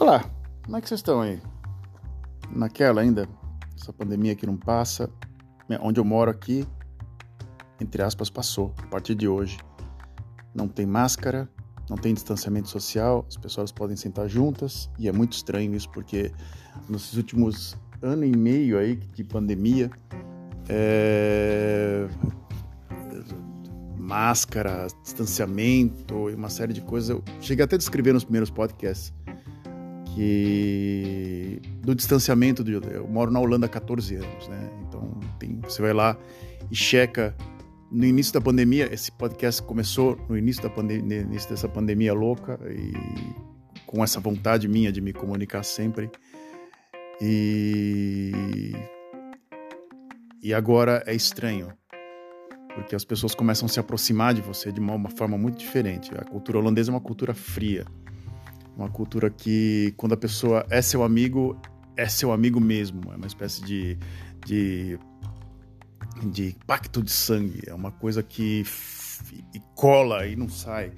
Olá, como é que vocês estão aí? Naquela ainda, essa pandemia que não passa, né, onde eu moro aqui, entre aspas, passou a partir de hoje. Não tem máscara, não tem distanciamento social, as pessoas podem sentar juntas e é muito estranho isso porque nos últimos ano e meio aí de pandemia, é... máscara, distanciamento e uma série de coisas. Eu cheguei até a descrever nos primeiros podcasts que do distanciamento de, eu moro na Holanda há 14 anos, né? Então tem, você vai lá e checa no início da pandemia, esse podcast começou no início da pandemia, início dessa pandemia louca e com essa vontade minha de me comunicar sempre. E e agora é estranho, porque as pessoas começam a se aproximar de você de uma, uma forma muito diferente. A cultura holandesa é uma cultura fria. Uma cultura que, quando a pessoa é seu amigo, é seu amigo mesmo. É uma espécie de, de, de pacto de sangue. É uma coisa que e cola e não sai.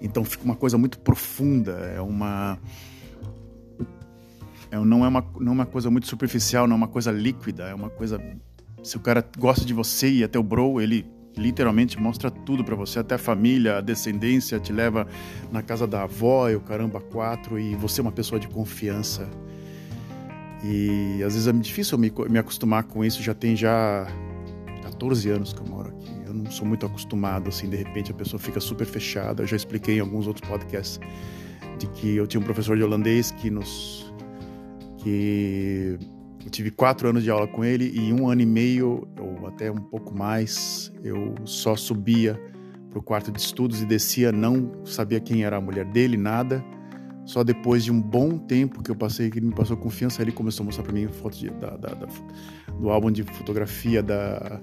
Então fica uma coisa muito profunda. É uma. É, não, é uma, não é uma coisa muito superficial, não é uma coisa líquida, é uma coisa. Se o cara gosta de você e até o bro, ele literalmente mostra tudo para você, até a família, a descendência, te leva na casa da avó e o caramba quatro, e você é uma pessoa de confiança. E às vezes é difícil me, me acostumar com isso, já tem já 14 anos que eu moro aqui. Eu não sou muito acostumado, assim, de repente a pessoa fica super fechada. Eu já expliquei em alguns outros podcasts de que eu tinha um professor de holandês que nos. que eu tive quatro anos de aula com ele e um ano e meio, ou até um pouco mais, eu só subia para o quarto de estudos e descia, não sabia quem era a mulher dele, nada. Só depois de um bom tempo que eu passei, que ele me passou confiança, ele começou a mostrar para mim fotos da, da, da, do álbum de fotografia da,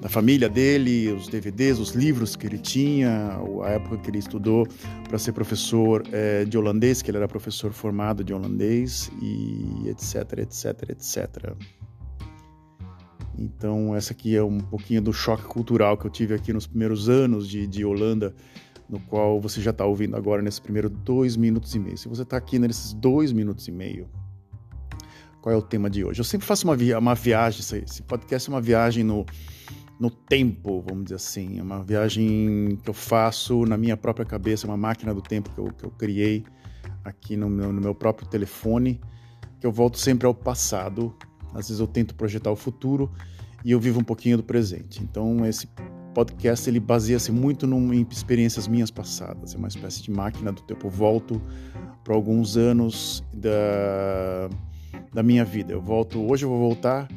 da família dele, os DVDs, os livros que ele tinha, a época que ele estudou para ser professor é, de holandês, que ele era professor formado de holandês e etc, etc, etc. Então essa aqui é um pouquinho do choque cultural que eu tive aqui nos primeiros anos de, de Holanda, no qual você já está ouvindo agora nesses primeiros dois minutos e meio. Se você está aqui nesses dois minutos e meio, qual é o tema de hoje? Eu sempre faço uma, via uma viagem, esse podcast é uma viagem no no tempo, vamos dizer assim. É uma viagem que eu faço na minha própria cabeça, uma máquina do tempo que eu, que eu criei aqui no meu, no meu próprio telefone, que eu volto sempre ao passado. Às vezes eu tento projetar o futuro e eu vivo um pouquinho do presente. Então esse podcast ele baseia-se muito num, em experiências minhas passadas. É uma espécie de máquina do tempo. Eu volto para alguns anos da, da minha vida. Eu volto hoje eu vou voltar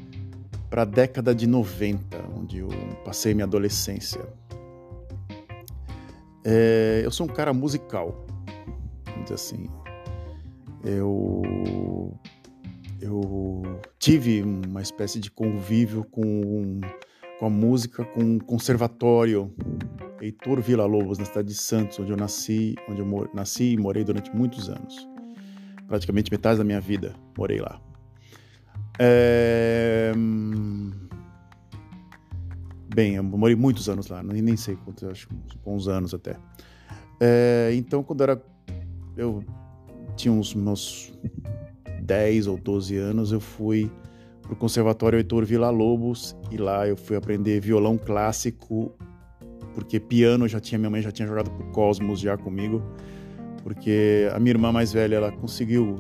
para a década de 90, onde eu passei minha adolescência. É, eu sou um cara musical, vamos dizer assim. Eu, eu tive uma espécie de convívio com, com a música, com um conservatório, Heitor Villa Lobos, na cidade de Santos, onde eu nasci, onde eu nasci e morei durante muitos anos. Praticamente metade da minha vida morei lá. É... Bem, eu morei muitos anos lá, nem sei quantos, acho uns anos até. É... Então, quando era. Eu tinha uns meus 10 ou 12 anos, eu fui pro Conservatório Heitor Villa Lobos e lá eu fui aprender violão clássico, porque piano já tinha, minha mãe já tinha jogado pro Cosmos já comigo, porque a minha irmã mais velha, ela conseguiu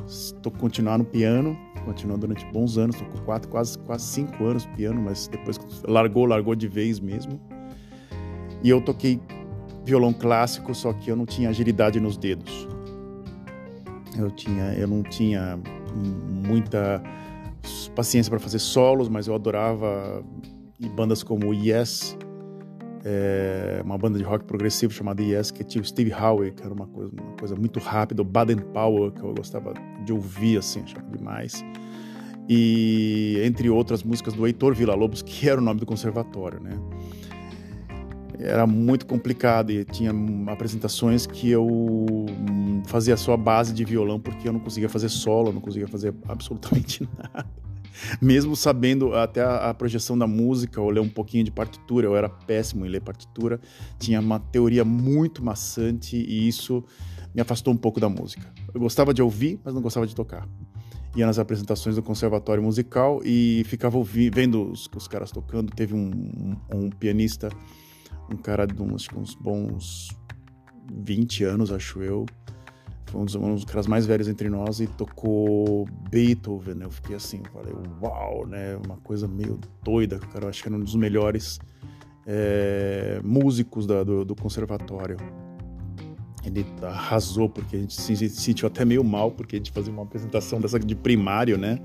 continuar no piano continuou durante bons anos, tocou quatro, quase, quase cinco anos piano, mas depois largou, largou de vez mesmo. E eu toquei violão clássico, só que eu não tinha agilidade nos dedos. Eu tinha, eu não tinha muita paciência para fazer solos, mas eu adorava bandas como Yes, é, uma banda de rock progressivo chamada Yes, que tinha o Steve Howe, que era uma coisa, uma coisa muito rápida, o Baden Powell, que eu gostava de ouvir, assim, achava demais. E entre outras músicas do Heitor Villa-Lobos, que era o nome do conservatório, né? Era muito complicado e tinha apresentações que eu fazia só a base de violão porque eu não conseguia fazer solo, não conseguia fazer absolutamente nada. Mesmo sabendo até a, a, projeção da música, ou ler um pouquinho de partitura, eu era péssimo em ler partitura, tinha uma teoria muito maçante e isso me afastou um pouco da música. Eu gostava de ouvir, mas não gostava de tocar. Ia nas apresentações do conservatório musical e ficava ouvindo, vendo os, os caras tocando. Teve um, um, um pianista, um cara de uns, uns bons 20 anos, acho eu, foi um dos, um dos caras mais velhos entre nós e tocou Beethoven. Né? Eu fiquei assim, falei, uau, né? Uma coisa meio doida, cara. Eu acho que era um dos melhores é, músicos da, do, do, conservatório. Ele arrasou, porque a gente se sentiu até meio mal, porque a gente fazia uma apresentação dessa de primário, né?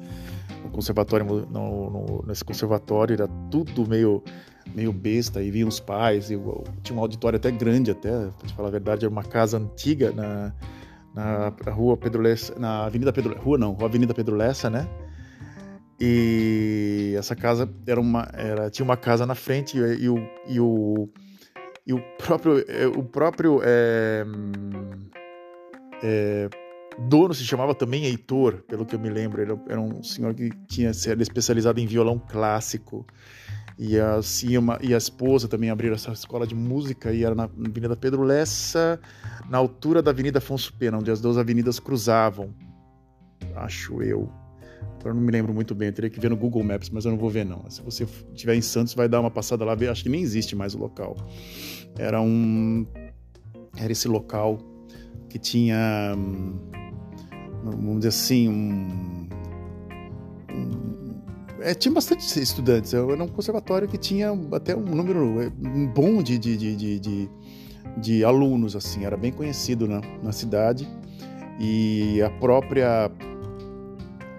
No conservatório, no, no, nesse conservatório era tudo meio meio besta, e vinham os pais, e tinha um auditório até grande até, pra te falar a verdade, era uma casa antiga na, na rua Pedro Lessa, na Avenida Pedro Rua não, Avenida Pedro Lessa, né? E essa casa era uma era tinha uma casa na frente e, e o, e o e o próprio é, o próprio é, é, dono se chamava também Heitor, pelo que eu me lembro, ele era um senhor que tinha sido especializado em violão clássico e a, uma, e a esposa também abriram essa escola de música e era na Avenida Pedro Lessa, na altura da Avenida Afonso Pena, onde as duas avenidas cruzavam. Acho eu. Agora não me lembro muito bem, eu teria que ver no Google Maps, mas eu não vou ver não. Se você estiver em Santos, vai dar uma passada lá, acho que nem existe mais o local. Era um era esse local que tinha hum, vamos dizer assim, um é, tinha bastante estudantes. Era um conservatório que tinha até um número é, bom de, de, de, de, de alunos, assim. Era bem conhecido na, na cidade. E a própria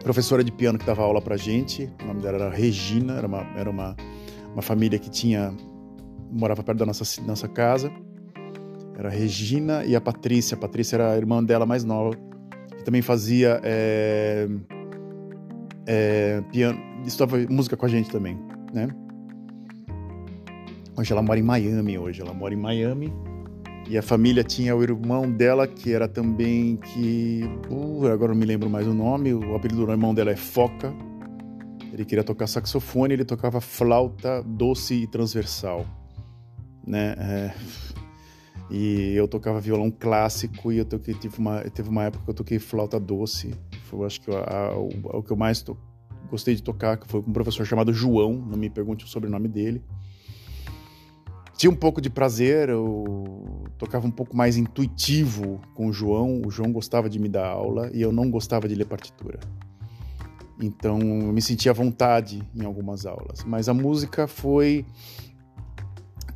professora de piano que dava aula pra gente, o nome dela era Regina, era uma, era uma, uma família que tinha morava perto da nossa, nossa casa. Era a Regina e a Patrícia. A Patrícia era a irmã dela mais nova, que também fazia é, é, piano, estudava música com a gente também, né? Hoje ela mora em Miami, hoje ela mora em Miami. E a família tinha o irmão dela, que era também que... Uh, agora não me lembro mais o nome, o apelido do irmão dela é Foca. Ele queria tocar saxofone, ele tocava flauta doce e transversal, né? É... E eu tocava violão clássico e eu toquei, tive uma, teve uma época que eu toquei flauta doce. Foi, acho que a, a, o, o, que eu mais to, gostei de tocar, que foi com um professor chamado João, não me pergunte o sobrenome dele. Tinha um pouco de prazer, eu tocava um pouco mais intuitivo com o João. O João gostava de me dar aula e eu não gostava de ler partitura. Então eu me sentia à vontade em algumas aulas. Mas a música foi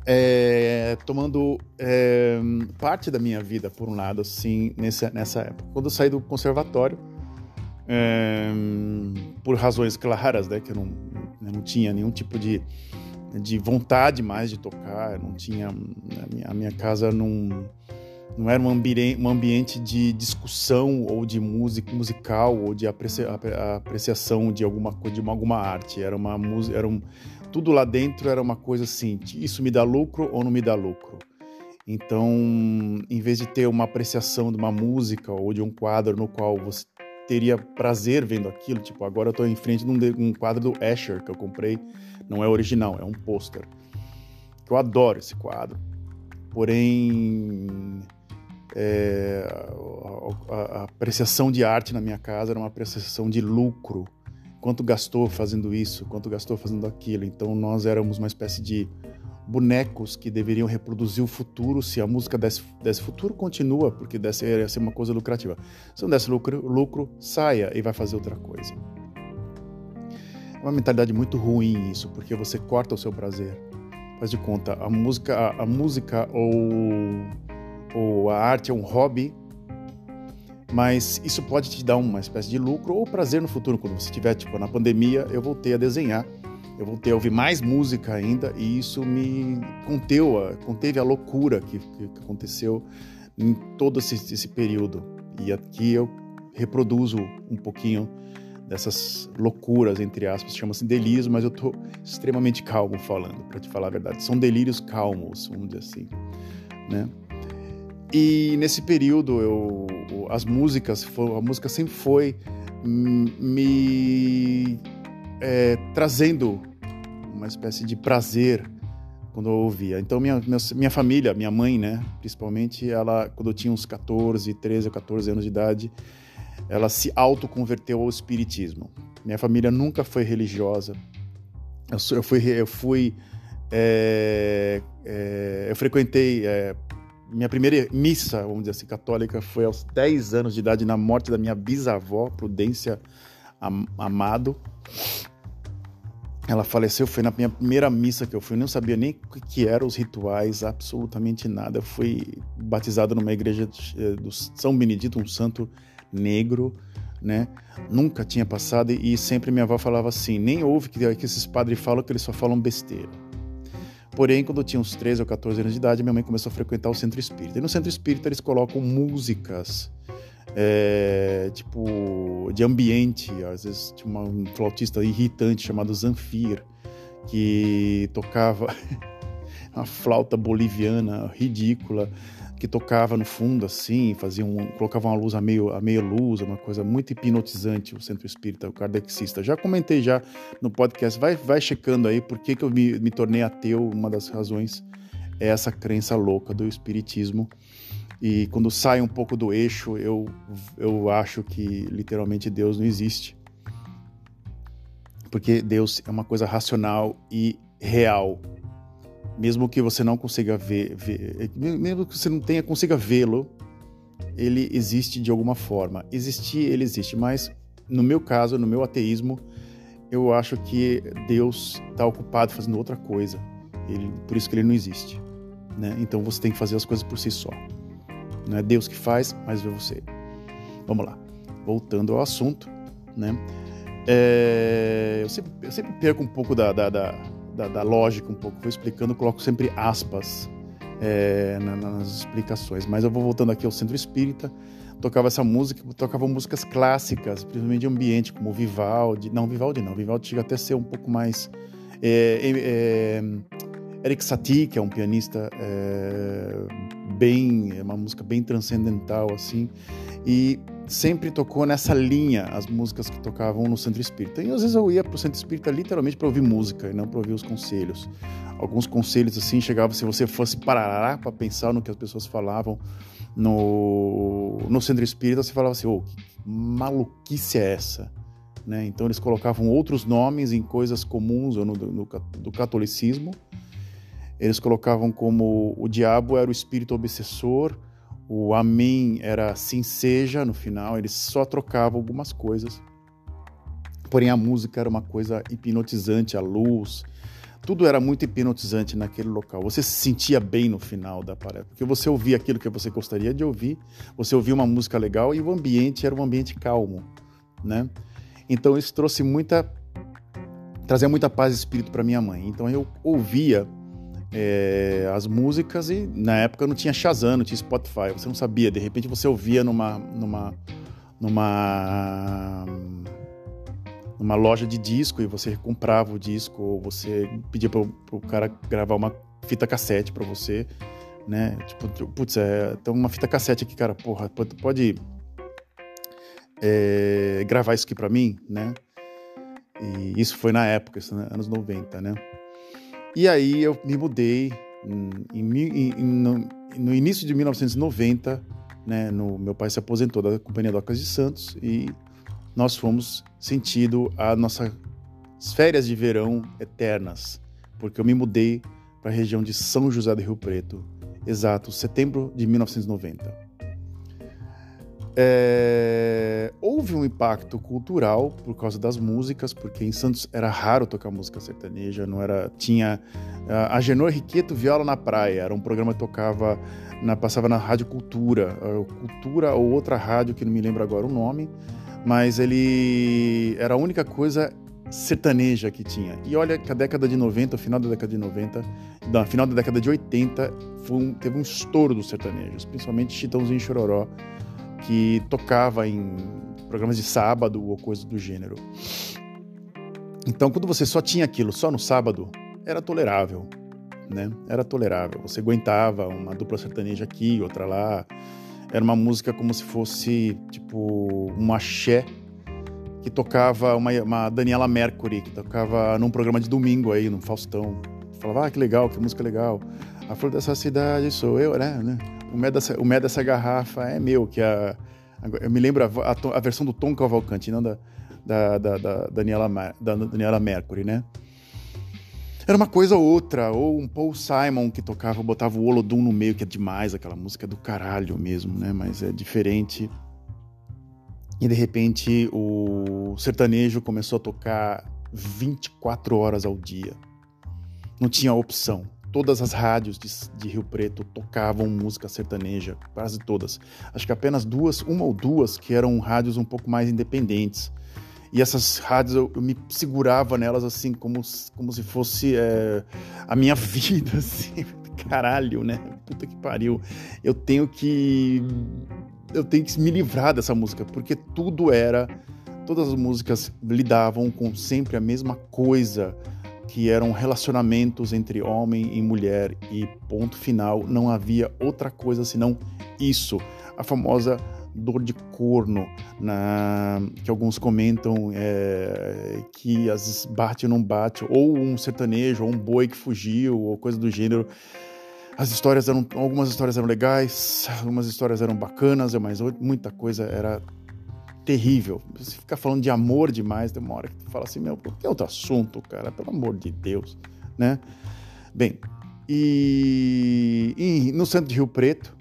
é, tomando é, parte da minha vida, por um lado, assim, nessa, nessa época. Quando eu saí do conservatório, é, por razões claras, né, que eu não, eu não tinha nenhum tipo de, de vontade mais de tocar, não tinha, a minha, a minha casa não, não era um, ambiente, um ambiente de discussão ou de música musical ou de aprecia, apreciação de alguma de uma, alguma arte, era uma música, era um tudo lá dentro era uma coisa assim, isso me dá lucro ou não me dá lucro. Então, em vez de ter uma apreciação de uma música ou de um quadro no qual você teria prazer vendo aquilo, tipo, agora eu estou em frente de um, quadro do Escher que eu comprei, não é original, é um pôster. Eu adoro esse quadro. Porém, é, a, a, a apreciação de arte na minha casa era uma apreciação de lucro quanto gastou fazendo isso, quanto gastou fazendo aquilo. Então nós éramos uma espécie de bonecos que deveriam reproduzir o futuro. Se a música desse, desse futuro, continua, porque desse, ia ser uma coisa lucrativa. Se não desse lucro, lucro, saia e vai fazer outra coisa. É uma mentalidade muito ruim isso, porque você corta o seu prazer. Faz de conta, a música, a, a música ou, ou a arte é um hobby mas isso pode te dar uma espécie de lucro ou prazer no futuro, quando você tiver, tipo, na pandemia, eu voltei a desenhar, eu voltei a ouvir mais música ainda, e isso me conteu, conteve a loucura que, que aconteceu em todo esse, esse período. E aqui eu reproduzo um pouquinho dessas loucuras, entre aspas, chama-se delírio, mas eu estou extremamente calmo falando, para te falar a verdade. São delírios calmos, vamos dizer assim, né? E nesse período, eu, as músicas, a música sempre foi me é, trazendo uma espécie de prazer quando eu ouvia. Então, minha, minha, minha, família, minha mãe, né, principalmente, ela, quando eu tinha uns 14, 13 ou 14 anos de idade, ela se autoconverteu ao espiritismo. Minha família nunca foi religiosa. Eu, eu fui, eu fui, é, é, eu frequentei é, minha primeira missa, vamos dizer assim, católica foi aos 10 anos de idade na morte da minha bisavó, Prudência Amado. Ela faleceu, foi na minha primeira missa que eu fui, eu não sabia nem o que eram os rituais, absolutamente nada. Eu fui batizado numa igreja eh, do São Benedito, um santo negro, né? Nunca tinha passado e sempre minha avó falava assim: nem ouve que, que esses padres falam que eles só falam besteira. Porém, quando eu tinha uns 13 ou 14 anos de idade, minha mãe começou a frequentar o centro espírita. E no centro espírita eles colocam músicas é, tipo, de ambiente. Às vezes tinha uma, um flautista irritante chamado Zanfir, que tocava uma flauta boliviana ridícula, que tocava no fundo assim, fazia um, colocava uma luz a meio, a meio luz, uma coisa muito hipnotizante o centro espírita, o kardecista. Já comentei já no podcast, vai, vai checando aí por que, que eu me, me tornei ateu, uma das razões é essa crença louca do espiritismo e quando sai um pouco do eixo, eu, eu acho que literalmente Deus não existe. Porque Deus é uma coisa racional e real. Mesmo que você não consiga ver, ver mesmo que você não tenha consiga vê-lo, ele existe de alguma forma. Existir, ele existe, mas no meu caso, no meu ateísmo, eu acho que Deus está ocupado fazendo outra coisa. Ele, por isso que ele não existe. Né? Então você tem que fazer as coisas por si só. Não é Deus que faz, mas é você. Vamos lá. Voltando ao assunto, né? É, eu, sempre, eu, sempre, perco um pouco da, da, da, da, lógica, um pouco. Vou explicando, coloco sempre aspas é, nas explicações. Mas eu vou voltando aqui ao Centro Espírita. Tocava essa música, tocava músicas clássicas, principalmente de ambiente, como Vivaldi. Não, Vivaldi não. Vivaldi chega até a ser um pouco mais. É, é Eric Satie, que é um pianista é, bem, é uma música bem transcendental assim, e sempre tocou nessa linha as músicas que tocavam no Centro Espírita. E às vezes eu ia para o Centro Espírita literalmente para ouvir música e não para ouvir os conselhos. Alguns conselhos assim chegavam se você fosse parar para pensar no que as pessoas falavam no, no Centro Espírita, você falava assim: "Oh, maluquice é essa?" Né? Então eles colocavam outros nomes em coisas comuns no, no, do catolicismo eles colocavam como o diabo era o espírito obsessor, o amém era sim seja no final, eles só trocavam algumas coisas. Porém a música era uma coisa hipnotizante, a luz, tudo era muito hipnotizante naquele local. Você se sentia bem no final da parada, porque você ouvia aquilo que você gostaria de ouvir, você ouvia uma música legal e o ambiente era um ambiente calmo, né? Então isso trouxe muita trazia muita paz de espírito para minha mãe. Então eu ouvia é, as músicas e na época não tinha Shazam, não tinha Spotify, você não sabia. De repente você ouvia numa numa numa numa loja de disco e você comprava o disco ou você pedia para o cara gravar uma fita cassete para você, né? Tipo, putz, é, tem uma fita cassete aqui, cara, porra, pode, é, gravar isso aqui para mim, né? E isso foi na época, isso, né? anos 90, né? E aí eu me mudei em, em, em, no, no, início de 1990, né, no, meu pai se aposentou da Companhia Docas de Santos e nós fomos sentido a nossas férias de verão eternas, porque eu me mudei para a região de São José do Rio Preto, exato, setembro de 1990. É, houve um impacto cultural por causa das músicas, porque em Santos era raro tocar música sertaneja, não era tinha a Genor Riqueto Viola na Praia, era um programa que tocava na, passava na Rádio Cultura, Cultura ou outra rádio que não me lembro agora o nome, mas ele era a única coisa sertaneja que tinha. E olha que a década de 90, o final da década de 90, não, final da década de 80, um, teve um estouro dos sertanejos, principalmente Chitãozinho e Chororó que tocava em programas de sábado ou coisa do gênero. Então, quando você só tinha aquilo só no sábado, era tolerável, né? Era tolerável. Você aguentava uma dupla sertaneja aqui, outra lá. Era uma música como se fosse, tipo, um axé que tocava uma, uma Daniela Mercury, que tocava num programa de domingo aí, no Faustão. Falava, ah, que legal, que música legal. A flor dessa cidade sou eu, né? O mé dessa, o mé dessa garrafa é meu, que a, eu me lembro a, a, a versão do Tom Cavalcante, não da, da, da, da, Daniela, da Daniela Mercury, né? Era uma coisa ou outra, ou um Paul Simon que tocava, botava o Olodum no meio, que é demais, aquela música é do caralho mesmo, né? Mas é diferente. E de repente o sertanejo começou a tocar 24 horas ao dia. Não tinha opção. Todas as rádios de, de, Rio Preto tocavam música sertaneja, quase todas. Acho que apenas duas, uma ou duas, que eram rádios um pouco mais independentes. E essas rádios eu, eu me segurava nelas assim, como, como se fosse é, a minha vida, assim. Caralho, né? Puta que pariu. Eu tenho que. Eu tenho que me livrar dessa música, porque tudo era. Todas as músicas lidavam com sempre a mesma coisa que eram relacionamentos entre homem e mulher e ponto final, não havia outra coisa senão isso, a famosa dor de corno, na, que alguns comentam é, que às vezes bate ou não bate, ou um sertanejo, ou um boi que fugiu, ou coisa do gênero. As histórias eram, algumas histórias eram legais, algumas histórias eram bacanas, mas muita coisa era terrível. Você fica falando de amor demais, hora que tu fala assim, meu, por que outro assunto, cara? Pelo amor de Deus, né? Bem, e, e no centro de Rio Preto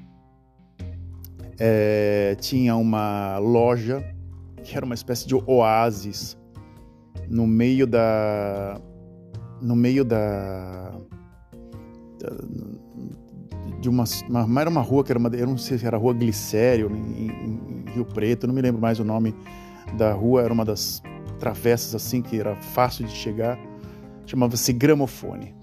é, tinha uma loja que era uma espécie de oásis no meio da no meio da, da de uma, uma, era uma rua que era uma, eu não sei se era a rua Glicério em, em, Rio Preto, não me lembro mais o nome da rua, era uma das travessas assim que era fácil de chegar, chamava-se Gramofone.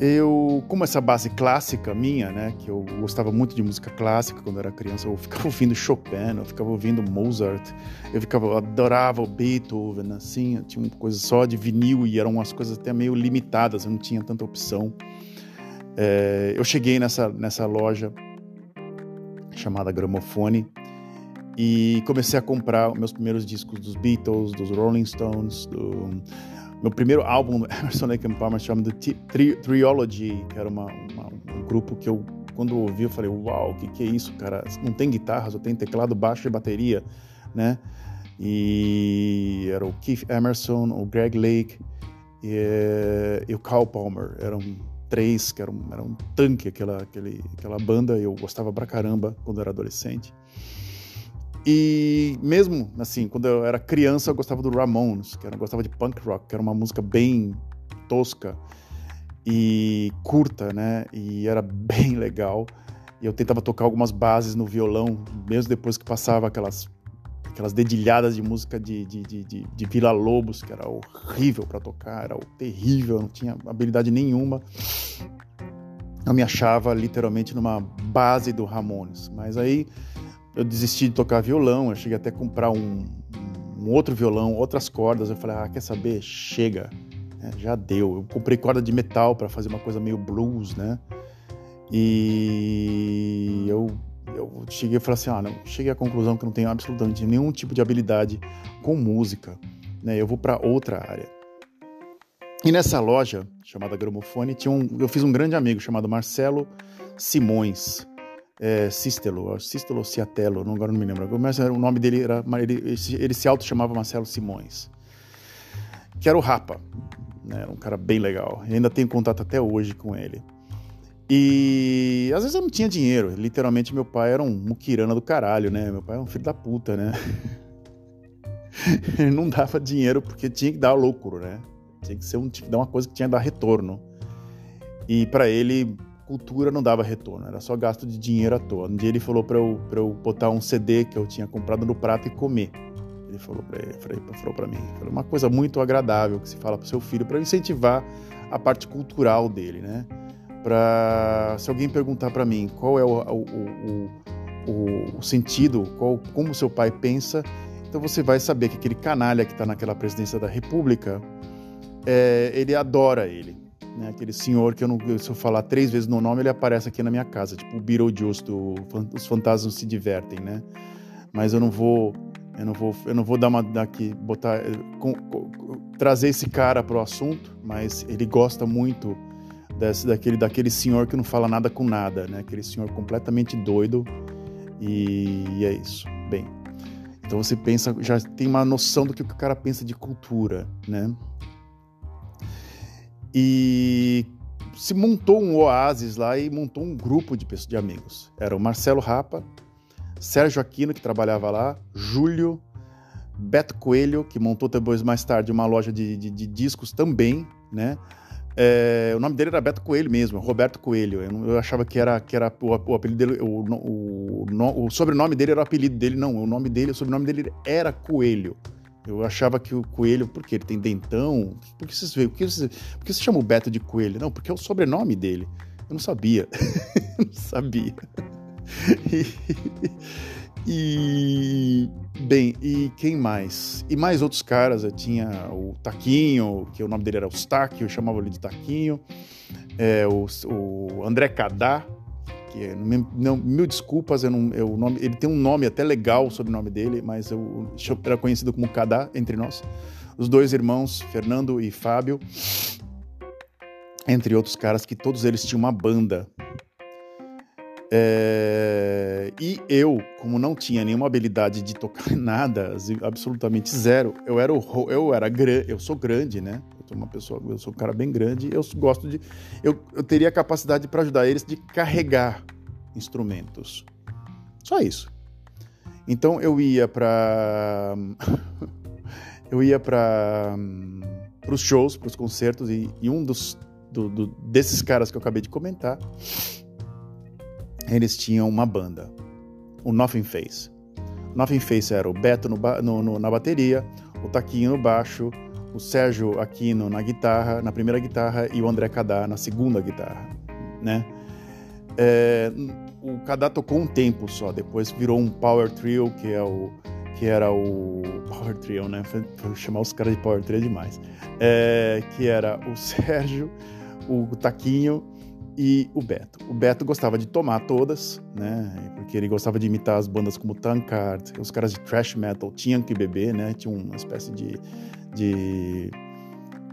Eu, como essa base clássica minha, né, que eu gostava muito de música clássica quando era criança, eu ficava ouvindo Chopin, eu ficava ouvindo Mozart, eu ficava eu adorava o Beethoven, assim, tinha uma coisa só de vinil e eram umas coisas até meio limitadas, eu não tinha tanta opção. É, eu cheguei nessa, nessa loja chamada Gramofone e comecei a comprar meus primeiros discos dos Beatles, dos Rolling Stones, do meu primeiro álbum do Emerson Lake and Palmer chamado Tri Triology, que era uma, uma, um grupo que eu quando eu ouvi eu falei, uau, o que, que é isso, cara? Não tem guitarra, só tem teclado, baixo e bateria, né? E era o Keith Emerson, o Greg Lake e, e o Carl Palmer. Eram três, que era um, era um tanque aquela, aquele, aquela banda, eu gostava pra caramba quando era adolescente. E mesmo assim, quando eu era criança, eu gostava do Ramones, que eu gostava de punk rock, que era uma música bem tosca e curta, né? E era bem legal. E eu tentava tocar algumas bases no violão, mesmo depois que passava aquelas aquelas dedilhadas de música de, de, de, de, de Vila Lobos, que era horrível para tocar, era terrível, não tinha habilidade nenhuma. Eu me achava literalmente numa base do Ramones. Mas aí eu desisti de tocar violão, eu cheguei até a comprar um, um outro violão, outras cordas. Eu falei, ah, quer saber? Chega, é, já deu. Eu comprei corda de metal para fazer uma coisa meio blues, né? E eu cheguei e falei assim, ah, não, cheguei à conclusão que não tenho absolutamente nenhum tipo de habilidade com música, né? Eu vou para outra área. E nessa loja chamada Gramofone tinha um, eu fiz um grande amigo chamado Marcelo Simões, é, Cistelo, Cistelo Ciatelo, não, agora não me lembro, mas o nome dele era, ele, ele se auto chamava Marcelo Simões, que era o Rapa, né? Era um cara bem legal. Eu ainda tenho contato até hoje com ele. E às vezes eu não tinha dinheiro. Literalmente, meu pai era um muquirana do caralho, né? Meu pai é um filho da puta, né? Ele não dava dinheiro porque tinha que dar lucro, né? Tinha que ser um, tinha que dar uma coisa que tinha que dar retorno. E para ele, cultura não dava retorno, era só gasto de dinheiro à toa. Um dia ele falou para eu, pra eu botar um CD que eu tinha comprado no prato e comer. Ele falou para ele, falou para mim, falou uma coisa muito agradável que se fala para seu filho para incentivar a parte cultural dele, né? Para se alguém perguntar para mim qual é o, o, o, o, sentido, qual, como seu pai pensa, então você vai saber que aquele canalha que está naquela presidência da República, é, ele adora ele. Né? Aquele senhor que eu não, se eu falar três vezes no nome, ele aparece aqui na minha casa, tipo o Beetlejuice, do, os fantasmas se divertem, né? Mas eu não vou Eu não vou, eu não vou dar uma daqui, botar, com, com, trazer esse cara pro assunto, mas ele gosta muito desse, daquele, daquele senhor que não fala nada com nada, né? Aquele senhor completamente doido. E, e é isso. Bem, então você pensa, já tem uma noção do que o cara pensa de cultura, né? E se montou um oásis lá e montou um grupo de, pessoas, de amigos. Era o Marcelo Rapa, Sérgio Aquino, que trabalhava lá, Júlio, Beto Coelho, que montou depois mais tarde uma loja de, de, de discos também, né? É, o nome dele era Beto Coelho mesmo, Roberto Coelho. Eu, eu achava que era, que era o, o apelido dele, o, o, o, sobrenome dele era o apelido dele, não. O nome dele, o sobrenome dele era Coelho. Eu achava que o Coelho, porque ele tem dentão, por que vocês por que você, por que você chama o Beto de Coelho? Não, porque é o sobrenome dele. Eu não sabia. não sabia. E, bem, e quem mais? E mais outros caras, eu tinha o Taquinho, que o nome dele era Eustáquio, eu chamava ele de Taquinho, é, o, o André Cadá, que é, não, mil desculpas, eu não, eu, nome, ele tem um nome até legal sobre o nome dele, mas eu, eu era conhecido como Cadá entre nós. Os dois irmãos, Fernando e Fábio, entre outros caras que todos eles tinham uma banda é... E eu, como não tinha nenhuma habilidade de tocar nada, absolutamente zero, eu era o, eu era eu sou grande, né? Eu sou uma pessoa, eu sou um cara bem grande, eu gosto de eu, eu teria a capacidade para ajudar eles de carregar instrumentos. Só isso. Então eu ia para eu ia para para os shows, para os concertos e, e um dos do, do, desses caras que eu acabei de comentar eles tinham uma banda, o Nothing Face. Nothing Face era o Beto no, no, no, na bateria, o Taquinho no baixo, o Sérgio Aquino na guitarra, na primeira guitarra, e o André Cadá na segunda guitarra, né? É, o Cadá tocou um tempo só, depois virou um power trio, que é o que era o power trio, né? Vou chamar os caras de power trio demais. É, que era o Sérgio, o Taquinho e o Beto. O Beto gostava de tomar todas, né? Porque ele gostava de imitar as bandas como Tankard, os caras de thrash metal tinham que beber, né? Tinha uma espécie de, de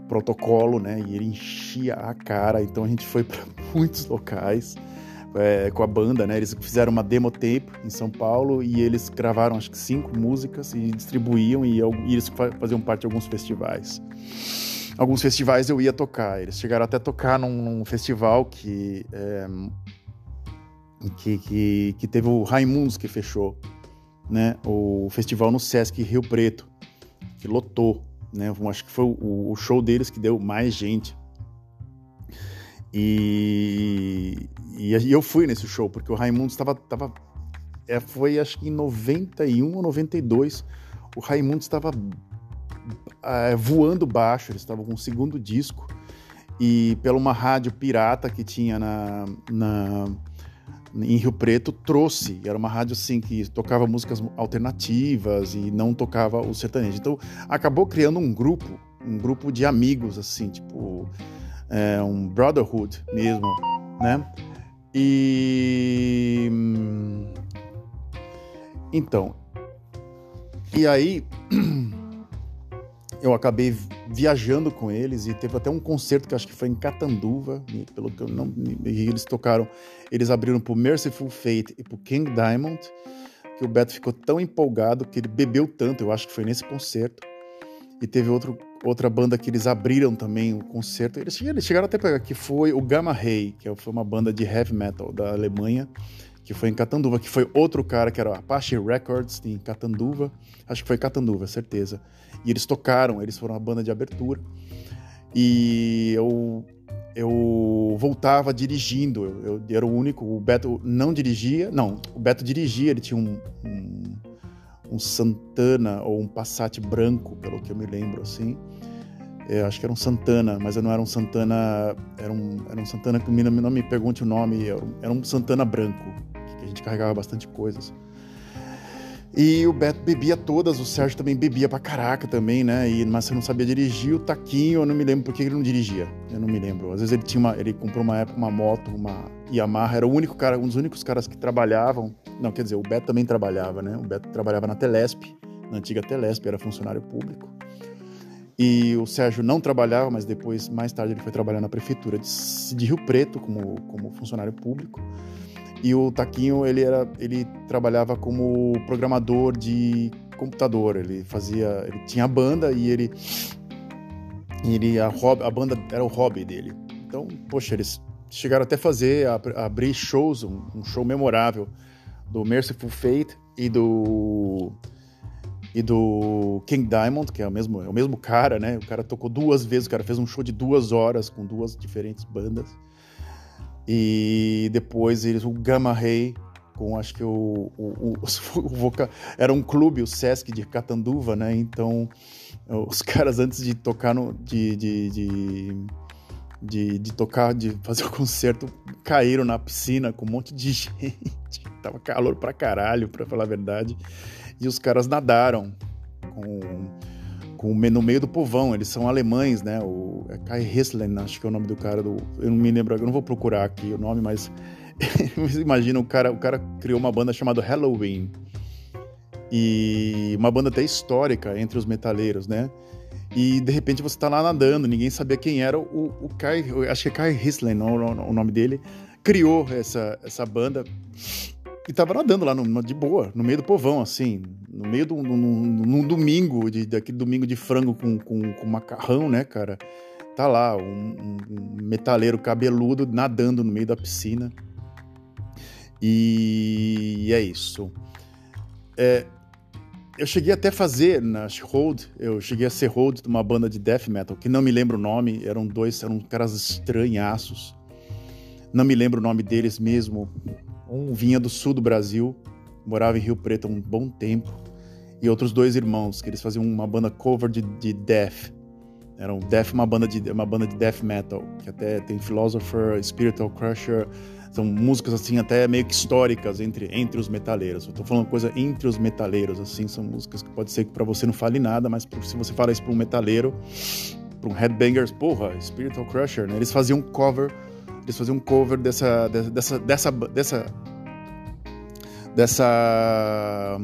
protocolo, né? E ele enchia a cara. Então a gente foi para muitos locais é, com a banda, né? Eles fizeram uma demo tape em São Paulo e eles gravaram acho que cinco músicas e distribuíam e, e eles faziam parte de alguns festivais alguns festivais eu ia tocar. Eles chegaram até a tocar num, num festival que, é, que, que, que, teve o Raimundos que fechou, né? O festival no Sesc Rio Preto, que lotou, né? Acho que foi o, o show deles que deu mais gente. E, e, eu fui nesse show, porque o Raimundos estava. Tava, é, foi acho que em 91 ou 92. O Raimundos estava uh, voando baixo, eles estavam com o segundo disco, e pela uma rádio pirata que tinha na, na, em Rio Preto, trouxe, era uma rádio assim que tocava músicas alternativas e não tocava o sertanejo. Então acabou criando um grupo, um grupo de amigos, assim, tipo é, um brotherhood mesmo, né? E então, e aí eu acabei viajando com eles e teve até um concerto que acho que foi em Catanduva, pelo que eu não, e eles tocaram, eles abriram pro Merciful Fate e pro King Diamond, que o Beto ficou tão empolgado que ele bebeu tanto, eu acho que foi nesse concerto. E teve outro, outra banda que eles abriram também o concerto. Eles, chegaram até pegar, que foi o Gamma Ray, que foi uma banda de heavy metal da Alemanha, que foi em Catanduva, que foi outro cara que era Apache Records em Catanduva. Acho que foi Catanduva, certeza. E eles tocaram, eles foram a banda de abertura. E eu eu voltava dirigindo, eu, eu, era o único, o Beto não dirigia, não, o Beto dirigia, ele tinha um, um, um Santana ou um Passat branco, pelo que eu me lembro, assim, eu acho que era um Santana, mas eu não era um Santana, era um, era um Santana que não me pergunte o nome, era um Santana branco, que a gente carregava bastante coisas. E o Beto bebia todas, o Sérgio também bebia pra caraca também, né? E, mas você não sabia dirigir, o Taquinho, eu não me lembro por que ele não dirigia. Eu não me lembro. Às vezes ele tinha uma, ele comprou uma época uma moto, uma Yamaha, era o único cara, um dos únicos caras que trabalhavam. Não, quer dizer, o Beto também trabalhava, né? O Beto trabalhava na Telesp, na antiga Telesp, era funcionário público. E o Sérgio não trabalhava, mas depois, mais tarde, ele foi trabalhar na prefeitura de, de Rio Preto como, como funcionário público. E o Taquinho, ele, era, ele trabalhava como programador de computador. Ele fazia, ele tinha a banda e ele, ele a, a banda era o hobby dele. Então, poxa, eles chegaram até fazer, a, a abrir shows, um, um show memorável do Merciful Fate e do e do King Diamond, que é o mesmo, é o mesmo cara, né? O cara tocou duas vezes, o cara fez um show de duas horas com duas diferentes bandas. E depois eles, o Gamma Ray, com acho que o, o, o, o era um clube, o Sesc de Catanduva, né? Então os caras antes de tocar no, de, de, de, de, de tocar, de fazer o concerto, caíram na piscina com um monte de gente. Tava calor pra caralho, pra falar a verdade e os caras nadaram com, com, no meio do povão. Eles são alemães, né? O é Kai Hesslen, acho que é o nome do cara. Do, eu não me lembro, eu não vou procurar aqui o nome, mas imagina o cara, o cara criou uma banda chamada Halloween e uma banda até histórica entre os metaleiros, né? E de repente você tá lá nadando, ninguém sabia quem era o, o Kai, acho que é Kai Hisslen, o, o nome dele, criou essa, essa banda e tava nadando lá no, de boa, no meio do povão, assim, no meio do num, domingo, de, daquele domingo de frango com, com, com macarrão, né, cara? Tá lá, um, um, metaleiro cabeludo nadando no meio da piscina. E é isso. É, eu cheguei até a fazer na hold, eu cheguei a ser hold de uma banda de death metal, que não me lembro o nome, eram dois, eram caras estranhaços. Não me lembro o nome deles mesmo, um vinha do sul do Brasil, morava em Rio Preto há um bom tempo, e outros dois irmãos, que eles faziam uma banda cover de, de death. Era um death, uma banda de uma banda de death metal, que até tem Philosopher, Spiritual Crusher, são músicas assim até meio que históricas entre, entre os metaleiros. Eu tô falando coisa entre os metaleiros, assim, são músicas que pode ser que para você não fale nada, mas se você fala isso para um metaleiro, para um headbangers, porra, Spiritual Crusher, né? Eles faziam cover eles faziam um cover dessa dessa dessa dessa dessa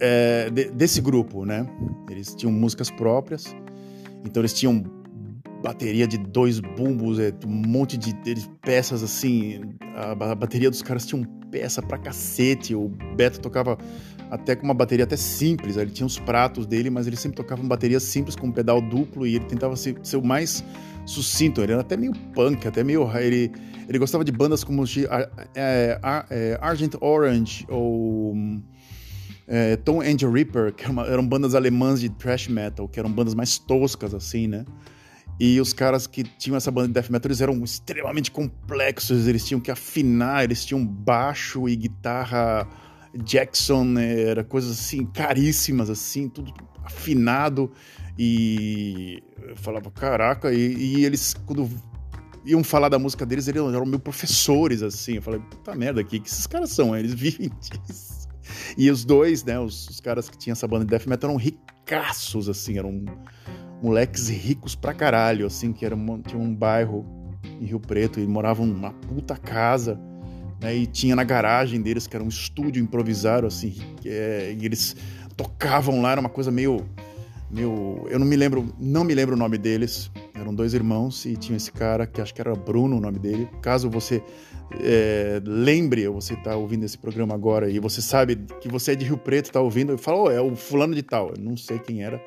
é, de, desse grupo, né? Eles tinham músicas próprias, então eles tinham bateria de dois bumbos, é, um monte de, de peças assim. A, a, bateria dos caras tinha peça pra cacete. O Beto tocava até com uma bateria até simples. Ele tinha os pratos dele, mas ele sempre tocava uma bateria simples com um pedal duplo e ele tentava ser, ser o mais sucinto. Ele era até meio punk, até meio. Ele, ele gostava de bandas como é, é, Argent Orange ou é, Tom and Reaper, que eram bandas alemãs de thrash metal, que eram bandas mais toscas, assim, né? E os caras que tinham essa banda de death metal, eles eram extremamente complexos, eles tinham que afinar, eles tinham baixo e guitarra Jackson, né? era coisas assim caríssimas, assim, tudo afinado. E eu falava, caraca, e, e eles, quando iam falar da música deles, eles eram meus professores, assim. Eu falei, puta merda, aqui, que esses caras são? Eles vivem disso. E os dois, né, os, os, caras que tinham essa banda de death metal eram ricaços, assim, eram moleques ricos pra caralho, assim, que era, tinha um bairro em Rio Preto e moravam numa puta casa, né, e tinha na garagem deles, que era um estúdio improvisado, assim, é, e eles tocavam lá, era uma coisa meio meu, eu não me lembro, não me lembro o nome deles. Eram dois irmãos e tinha esse cara que acho que era Bruno o nome dele. Caso você é, lembre, você está ouvindo esse programa agora e você sabe que você é de Rio Preto, está ouvindo, e fala, oh, é o fulano de tal. Eu não sei quem era.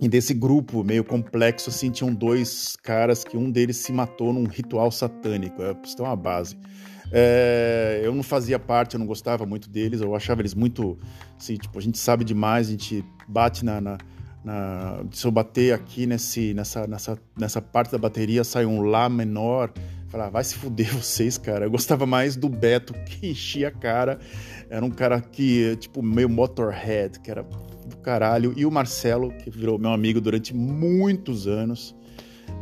E desse grupo meio complexo, assim, tinham dois caras que um deles se matou num ritual satânico. É, isso é uma base. É, eu não fazia parte, eu não gostava muito deles, eu achava eles muito. Assim, tipo, a gente sabe demais, a gente bate na. na, na se eu bater aqui nesse, nessa, nessa, nessa parte da bateria, sai um Lá menor. Falar, vai se fuder vocês, cara. Eu gostava mais do Beto, que enchia a cara. Era um cara que, tipo, meio Motorhead, que era do caralho. E o Marcelo, que virou meu amigo durante muitos anos.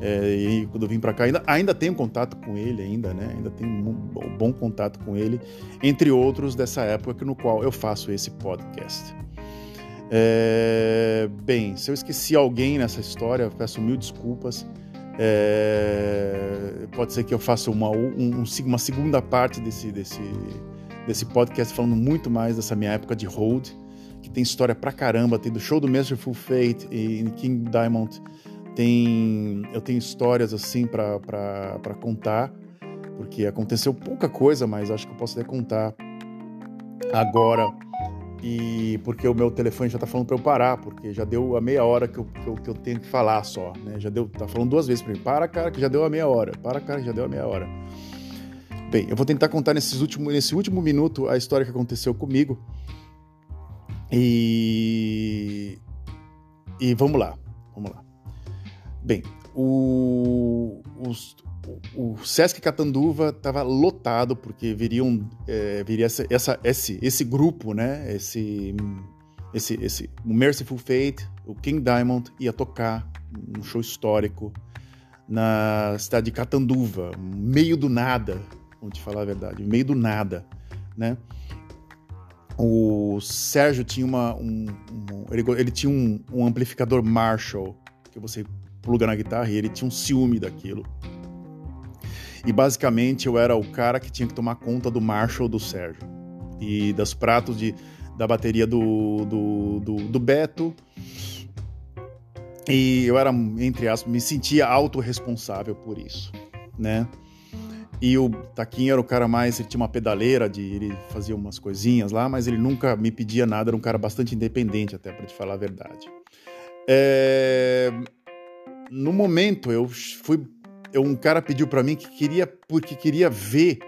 É, e quando eu vim para cá, ainda, ainda tenho contato com ele, ainda, né? Ainda tenho um bom, bom contato com ele, entre outros dessa época no qual eu faço esse podcast. É, bem, se eu esqueci alguém nessa história, peço mil desculpas. É, pode ser que eu faça uma, um, uma segunda parte desse, desse, desse podcast falando muito mais dessa minha época de hold, que tem história pra caramba, tem do show do Merciful Fate e King Diamond, tem eu tenho histórias assim para contar, porque aconteceu pouca coisa, mas acho que eu posso até contar agora e porque o meu telefone já tá falando para eu parar, porque já deu a meia hora que eu, que eu, que eu tenho que falar só, né? Já deu, tá falando duas vezes para mim, para cara, que já deu a meia hora, para cara, que já deu a meia hora. Bem, eu vou tentar contar nesses último, nesse último minuto a história que aconteceu comigo. E. E vamos lá, vamos lá. Bem, o, os, o Sesc Catanduva estava lotado porque viriam é, viria essa, essa, esse, esse grupo, né? Esse, esse, esse, o Merciful Fate, o King Diamond ia tocar um show histórico na cidade de Catanduva, meio do nada, vamos te falar a verdade, meio do nada, né? O Sérgio tinha uma, um, um ele, ele, tinha um, um amplificador Marshall que você pluga na guitarra e ele tinha um ciúme daquilo. E basicamente eu era o cara que tinha que tomar conta do Marshall do Sérgio e dos pratos de, da bateria do, do, do, do Beto. E eu era, entre aspas, me sentia autorresponsável por isso, né? E o Taquinho era o cara mais, ele tinha uma pedaleira, de, ele fazia umas coisinhas lá, mas ele nunca me pedia nada, era um cara bastante independente, até para te falar a verdade. É... No momento, eu fui um cara pediu para mim que queria porque queria ver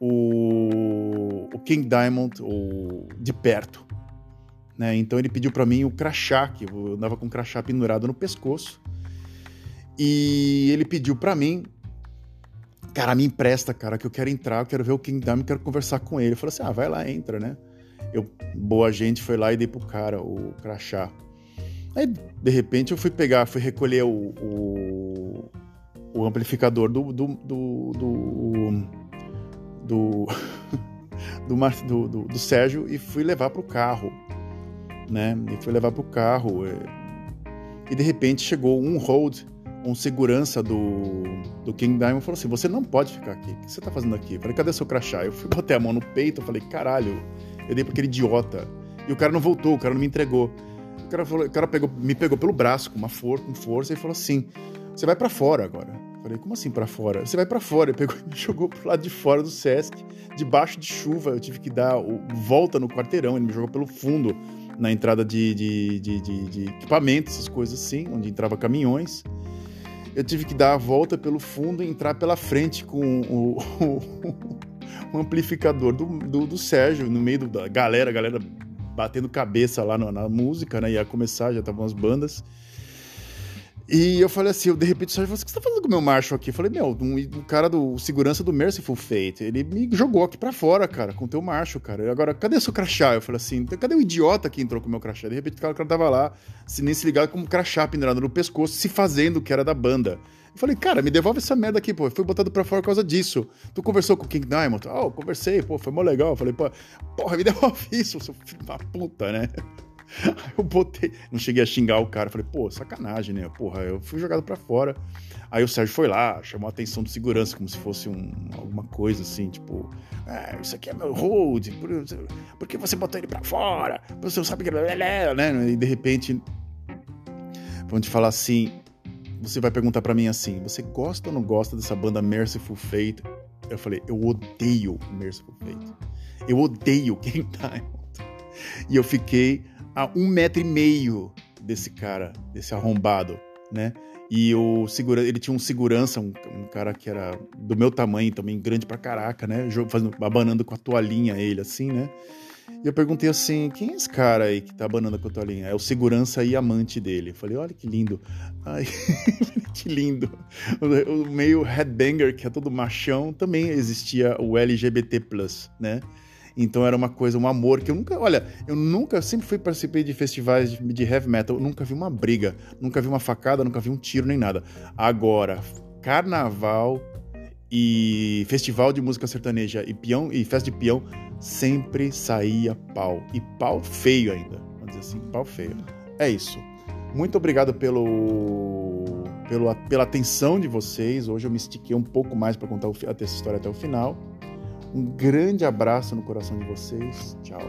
o, o King Diamond o, de perto. Né? Então ele pediu para mim o crachá, que eu andava com o crachá pendurado no pescoço. E ele pediu para mim, cara, me empresta, cara, que eu quero entrar, eu quero ver o King Diamond, quero conversar com ele. Eu falei assim: ah, vai lá, entra, né? Eu, boa gente, foi lá e dei pro cara o crachá. Aí, de repente, eu fui pegar, fui recolher o, o o amplificador do do do do, do, do, do, do Sérgio e fui levar para o carro, né? E fui levar para o carro é. e de repente chegou um hold, um segurança do, do King Diamond falou assim: Você não pode ficar aqui. O que você está fazendo aqui? Eu falei: Cadê seu crachá? Eu fui botei a mão no peito, eu falei: Caralho, eu dei para aquele idiota. E o cara não voltou, o cara não me entregou. O cara, falou, o cara pegou, me pegou pelo braço com uma for, com força e falou assim: Você vai para fora agora. Falei, como assim para fora? Você vai para fora. Ele pegou me jogou pro lado de fora do Sesc, debaixo de chuva. Eu tive que dar o, volta no quarteirão. Ele me jogou pelo fundo, na entrada de, de, de, de, de equipamentos, essas coisas assim, onde entrava caminhões. Eu tive que dar a volta pelo fundo e entrar pela frente com o, o, o amplificador do, do, do, Sérgio, no meio da galera, galera batendo cabeça lá na, música, né? Ia começar, já estavam as bandas. E eu falei assim, eu de repente, Sérgio, o que você tá fazendo com o meu macho aqui? Eu falei, meu, um, um cara do segurança do Merciful Fate, ele me jogou aqui pra fora, cara, com o teu macho, cara. Agora, cadê o seu crachá? Eu falei assim, cadê o idiota que entrou com o meu crachá? De repente, o cara, tava lá, se nem se ligava com um crachá pendurado no pescoço, se fazendo que era da banda. Eu falei, cara, me devolve essa merda aqui, pô. Eu fui botado pra fora por causa disso. Tu conversou com o King Diamond? Ah, oh, conversei, pô, foi mó legal. Eu falei, pô, porra, me devolve isso, seu filho da puta, né? Aí eu botei, não cheguei a xingar o cara, falei, pô, sacanagem, né? Porra, eu fui jogado para fora. Aí o Sérgio foi lá, chamou a atenção do segurança, como se fosse um, alguma coisa assim, tipo, ah, isso aqui é meu hold, por, por que você botou ele para fora? Você não sabe que é, né? E de repente, vão te falar assim, você vai perguntar para mim assim, você gosta ou não gosta dessa banda Merciful Fate? Eu falei, eu odeio Merciful Fate. Eu odeio King Diamond. E eu fiquei a um metro e meio desse cara, desse arrombado, né? E o segura, ele tinha um segurança, um, um, cara que era do meu tamanho também, grande pra caraca, né? Fazendo, abanando com a toalhinha ele, assim, né? E eu perguntei assim, quem é esse cara aí que tá abanando a toalhinha? É o segurança e amante dele. Eu falei, olha que lindo. Ai, que lindo. O, o meio headbanger, que é todo machão, também existia o LGBT+, né? Então era uma coisa, um amor que eu nunca, olha, eu nunca, sempre fui participei de festivais de, de heavy metal, nunca vi uma briga, nunca vi uma facada, nunca vi um tiro nem nada. Agora, carnaval e festival de música sertaneja e peão e festa de peão sempre saía pau e pau feio ainda, vamos dizer assim, pau feio. É isso. Muito obrigado pelo, pelo pela atenção de vocês. Hoje eu me estiquei um pouco mais para contar essa história até o final. Um grande abraço no coração de vocês. Tchau.